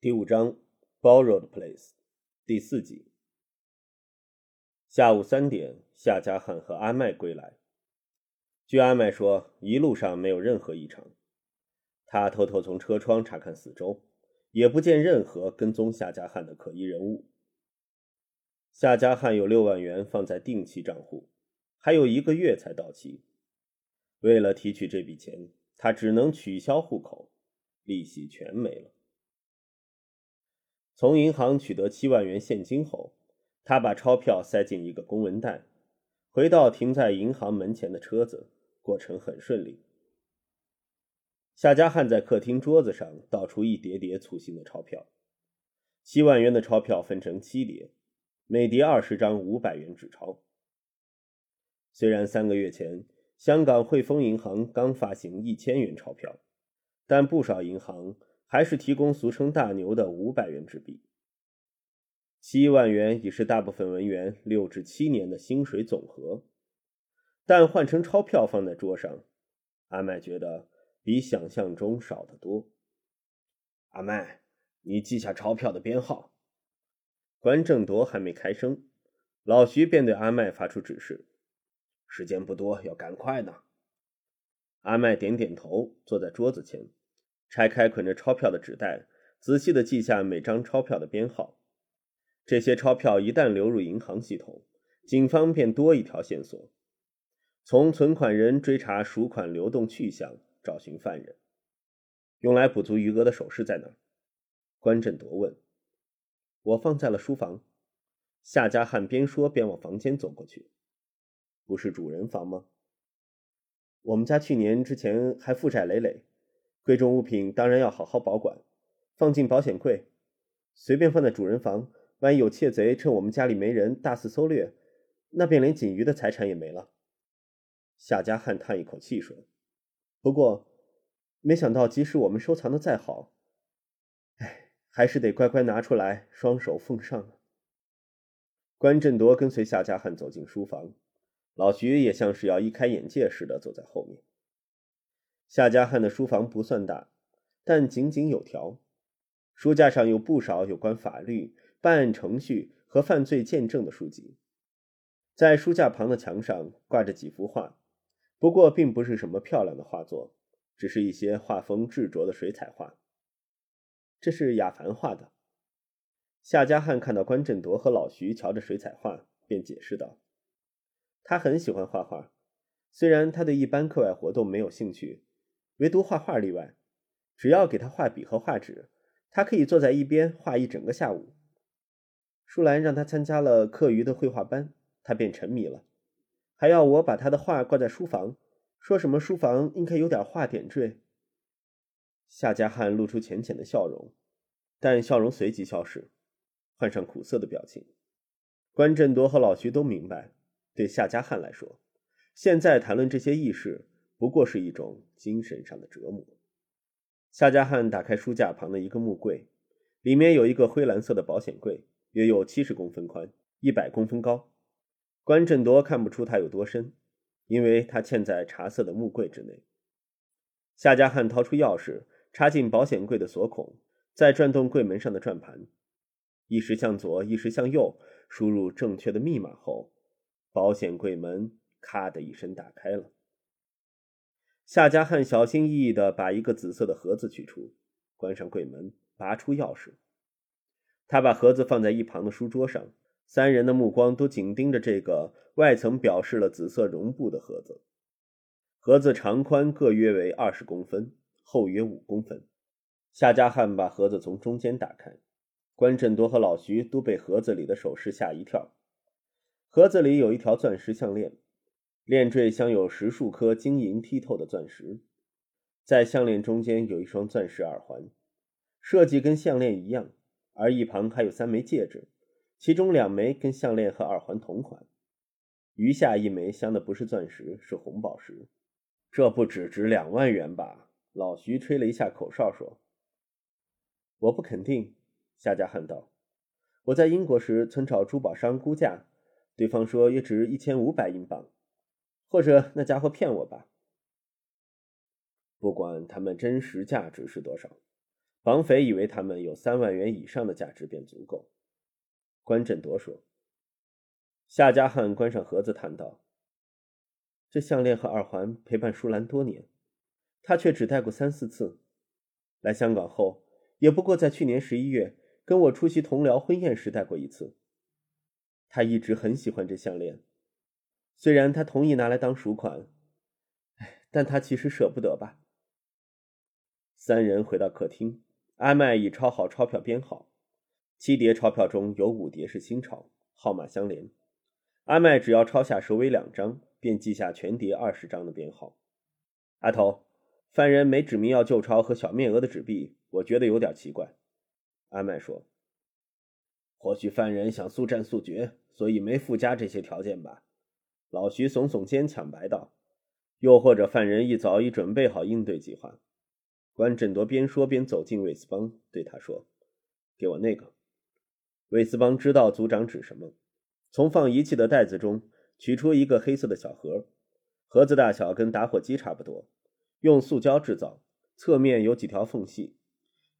第五章，Borrowed Place，第四集。下午三点，夏家汉和阿麦归来。据阿麦说，一路上没有任何异常。他偷偷从车窗查看四周，也不见任何跟踪夏家汉的可疑人物。夏家汉有六万元放在定期账户，还有一个月才到期。为了提取这笔钱，他只能取消户口，利息全没了。从银行取得七万元现金后，他把钞票塞进一个公文袋，回到停在银行门前的车子，过程很顺利。夏家汉在客厅桌子上倒出一叠叠粗心的钞票，七万元的钞票分成七叠，每叠二十张五百元纸钞。虽然三个月前香港汇丰银行刚发行一千元钞票，但不少银行。还是提供俗称“大牛”的五百元纸币。七万元已是大部分文员六至七年的薪水总和，但换成钞票放在桌上，阿麦觉得比想象中少得多。阿麦，你记下钞票的编号。关正铎还没开声，老徐便对阿麦发出指示：“时间不多，要赶快呢。”阿麦点点头，坐在桌子前。拆开捆着钞票的纸袋，仔细地记下每张钞票的编号。这些钞票一旦流入银行系统，警方便多一条线索：从存款人追查赎款流动去向，找寻犯人。用来补足余额的首饰在哪？关振铎问。我放在了书房。夏家汉边说边往房间走过去。不是主人房吗？我们家去年之前还负债累累。贵重物品当然要好好保管，放进保险柜。随便放在主人房，万一有窃贼趁我们家里没人大肆搜掠，那便连锦鱼的财产也没了。夏家汉叹一口气说：“不过，没想到即使我们收藏的再好，哎，还是得乖乖拿出来，双手奉上啊。”关振铎跟随夏家汉走进书房，老徐也像是要一开眼界似的走在后面。夏家汉的书房不算大，但井井有条。书架上有不少有关法律、办案程序和犯罪见证的书籍。在书架旁的墙上挂着几幅画，不过并不是什么漂亮的画作，只是一些画风执着的水彩画。这是亚凡画的。夏家汉看到关振铎和老徐瞧着水彩画，便解释道：“他很喜欢画画，虽然他对一般课外活动没有兴趣。”唯独画画例外，只要给他画笔和画纸，他可以坐在一边画一整个下午。舒兰让他参加了课余的绘画班，他便沉迷了，还要我把他的画挂在书房，说什么书房应该有点画点缀。夏家汉露出浅浅的笑容，但笑容随即消失，换上苦涩的表情。关振铎和老徐都明白，对夏家汉来说，现在谈论这些轶事。不过是一种精神上的折磨。夏家汉打开书架旁的一个木柜，里面有一个灰蓝色的保险柜，约有七十公分宽，一百公分高。关振铎看不出它有多深，因为它嵌在茶色的木柜之内。夏家汉掏出钥匙，插进保险柜的锁孔，再转动柜门上的转盘，一时向左，一时向右，输入正确的密码后，保险柜门咔的一声打开了。夏家汉小心翼翼地把一个紫色的盒子取出，关上柜门，拔出钥匙。他把盒子放在一旁的书桌上，三人的目光都紧盯着这个外层表示了紫色绒布的盒子。盒子长宽各约为二十公分，厚约五公分。夏家汉把盒子从中间打开，关振铎和老徐都被盒子里的首饰吓一跳。盒子里有一条钻石项链。链坠镶有十数颗晶莹剔透的钻石，在项链中间有一双钻石耳环，设计跟项链一样，而一旁还有三枚戒指，其中两枚跟项链和耳环同款，余下一枚镶的不是钻石，是红宝石。这不只值两万元吧？老徐吹了一下口哨说：“我不肯定。”夏家汉道：“我在英国时曾找珠宝商估价，对方说约值一千五百英镑。”或者那家伙骗我吧。不管他们真实价值是多少，绑匪以为他们有三万元以上的价值便足够。关振铎说。夏家汉关上盒子，叹道：“这项链和耳环陪伴舒兰多年，他却只戴过三四次。来香港后，也不过在去年十一月跟我出席同僚婚宴时戴过一次。他一直很喜欢这项链，虽然他同意拿来当赎款，哎，但他其实舍不得吧。”三人回到客厅，阿麦已抄好钞票编号，七叠钞票中有五叠是新钞，号码相连。阿麦只要抄下首尾两张，便记下全叠二十张的编号。阿头，犯人没指明要旧钞和小面额的纸币，我觉得有点奇怪。阿麦说：“或许犯人想速战速决，所以没附加这些条件吧。”老徐耸耸肩，抢白道：“又或者犯人一早已准备好应对计划。”关振铎边说边走进韦斯邦，对他说：“给我那个。”韦斯邦知道组长指什么。从放仪器的袋子中取出一个黑色的小盒，盒子大小跟打火机差不多，用塑胶制造，侧面有几条缝隙，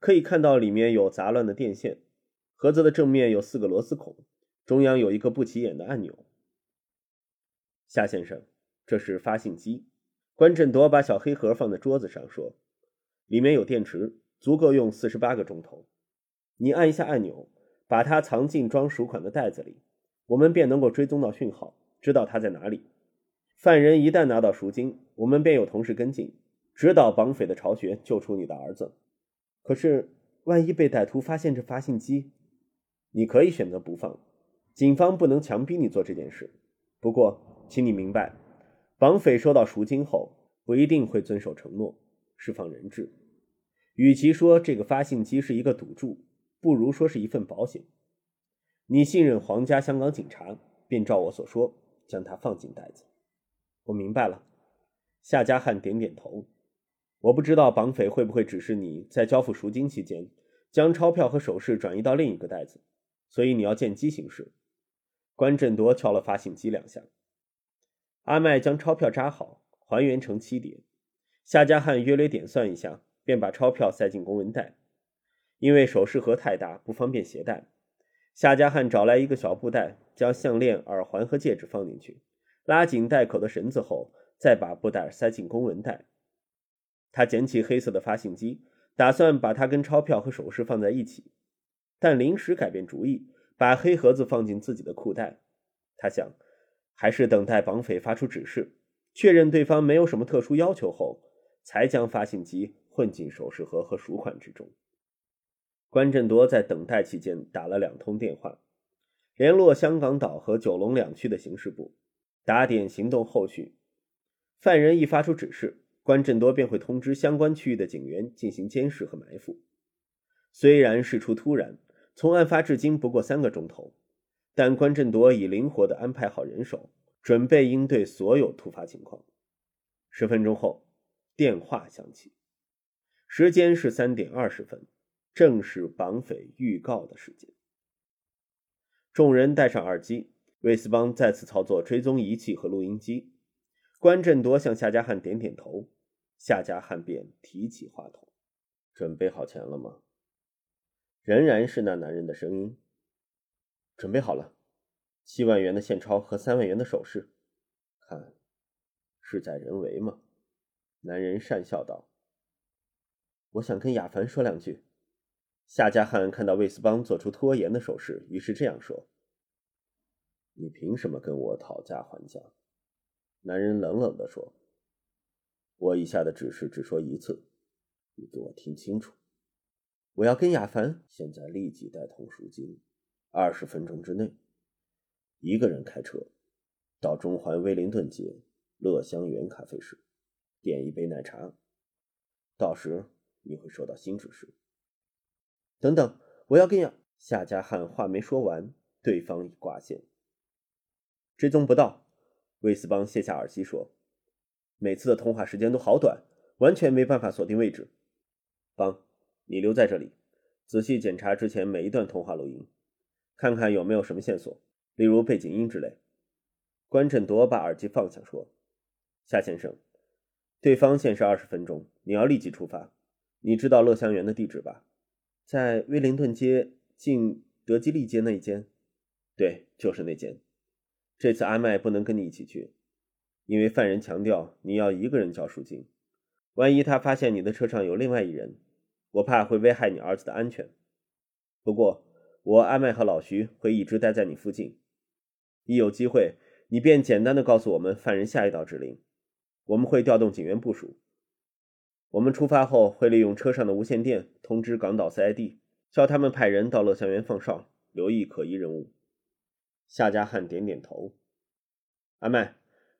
可以看到里面有杂乱的电线。盒子的正面有四个螺丝孔，中央有一个不起眼的按钮。夏先生，这是发信机。关振铎把小黑盒放在桌子上，说：“里面有电池，足够用四十八个钟头。你按一下按钮，把它藏进装赎款的袋子里。”我们便能够追踪到讯号，知道他在哪里。犯人一旦拿到赎金，我们便有同事跟进，指导绑匪的巢穴，救出你的儿子。可是，万一被歹徒发现这发信机，你可以选择不放，警方不能强逼你做这件事。不过，请你明白，绑匪收到赎金后不一定会遵守承诺，释放人质。与其说这个发信机是一个赌注，不如说是一份保险。你信任皇家香港警察，便照我所说，将它放进袋子。我明白了。夏家汉点点头。我不知道绑匪会不会指示你在交付赎金期间，将钞票和首饰转移到另一个袋子，所以你要见机行事。关振铎敲了发信机两下。阿麦将钞票扎好，还原成七叠。夏家汉约略点算一下，便把钞票塞进公文袋。因为首饰盒太大，不方便携带。夏家汉找来一个小布袋，将项链、耳环和戒指放进去，拉紧袋口的绳子后，再把布袋塞进公文袋。他捡起黑色的发信机，打算把它跟钞票和首饰放在一起，但临时改变主意，把黑盒子放进自己的裤袋。他想，还是等待绑匪发出指示，确认对方没有什么特殊要求后，才将发信机混进首饰盒和赎款之中。关振铎在等待期间打了两通电话，联络香港岛和九龙两区的刑事部，打点行动后续。犯人一发出指示，关振铎便会通知相关区域的警员进行监视和埋伏。虽然事出突然，从案发至今不过三个钟头，但关振铎已灵活地安排好人手，准备应对所有突发情况。十分钟后，电话响起，时间是三点二十分。正是绑匪预告的时间。众人戴上耳机，魏斯邦再次操作追踪仪器和录音机。关振铎向夏家汉点点头，夏家汉便提起话筒：“准备好钱了吗？”仍然是那男人的声音：“准备好了，七万元的现钞和三万元的首饰。看，事在人为嘛。”男人讪笑道：“我想跟亚凡说两句。”夏家汉看到魏斯邦做出拖延的手势，于是这样说：“你凭什么跟我讨价还价？”男人冷冷地说：“我以下的指示只说一次，你给我听清楚。我要跟亚凡现在立即带同赎金，二十分钟之内，一个人开车到中环威灵顿街乐香园咖啡室，点一杯奶茶。到时你会收到新指示。”等等，我要跟亚夏家汉话没说完，对方已挂线。追踪不到，魏斯邦卸下耳机说：“每次的通话时间都好短，完全没办法锁定位置。”邦，你留在这里，仔细检查之前每一段通话录音，看看有没有什么线索，例如背景音之类。关振铎把耳机放下说：“夏先生，对方限时二十分钟，你要立即出发。你知道乐香园的地址吧？”在威灵顿街进德基利街那一间。对，就是那间。这次阿麦不能跟你一起去，因为犯人强调你要一个人交赎金。万一他发现你的车上有另外一人，我怕会危害你儿子的安全。不过，我阿麦和老徐会一直待在你附近，一有机会，你便简单的告诉我们犯人下一道指令，我们会调动警员部署。我们出发后会利用车上的无线电通知港岛 CID，叫他们派人到乐祥园放哨，留意可疑人物。夏家汉点点头。阿麦，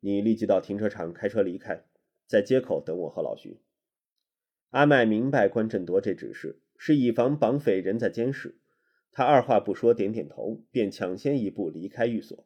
你立即到停车场开车离开，在街口等我和老徐。阿麦明白关振铎这指示是以防绑匪人在监视，他二话不说，点点头，便抢先一步离开寓所。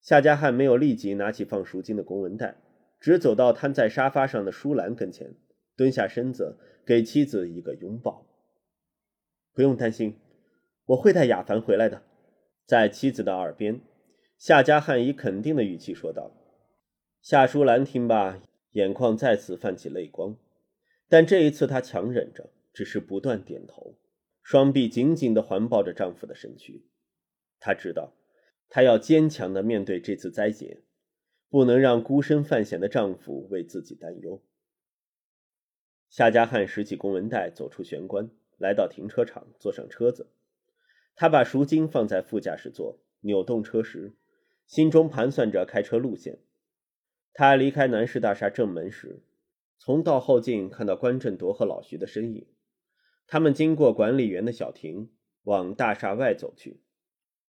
夏家汉没有立即拿起放赎金的公文袋，只走到瘫在沙发上的舒兰跟前，蹲下身子，给妻子一个拥抱。不用担心，我会带雅凡回来的。在妻子的耳边，夏家汉以肯定的语气说道。夏淑兰听罢，眼眶再次泛起泪光，但这一次她强忍着，只是不断点头，双臂紧紧地环抱着丈夫的身躯。她知道，她要坚强地面对这次灾劫，不能让孤身犯险的丈夫为自己担忧。夏家汉拾起公文袋，走出玄关，来到停车场，坐上车子。他把赎金放在副驾驶座，扭动车时，心中盘算着开车路线。他离开南市大厦正门时，从道后镜看到关振铎和老徐的身影。他们经过管理员的小亭，往大厦外走去。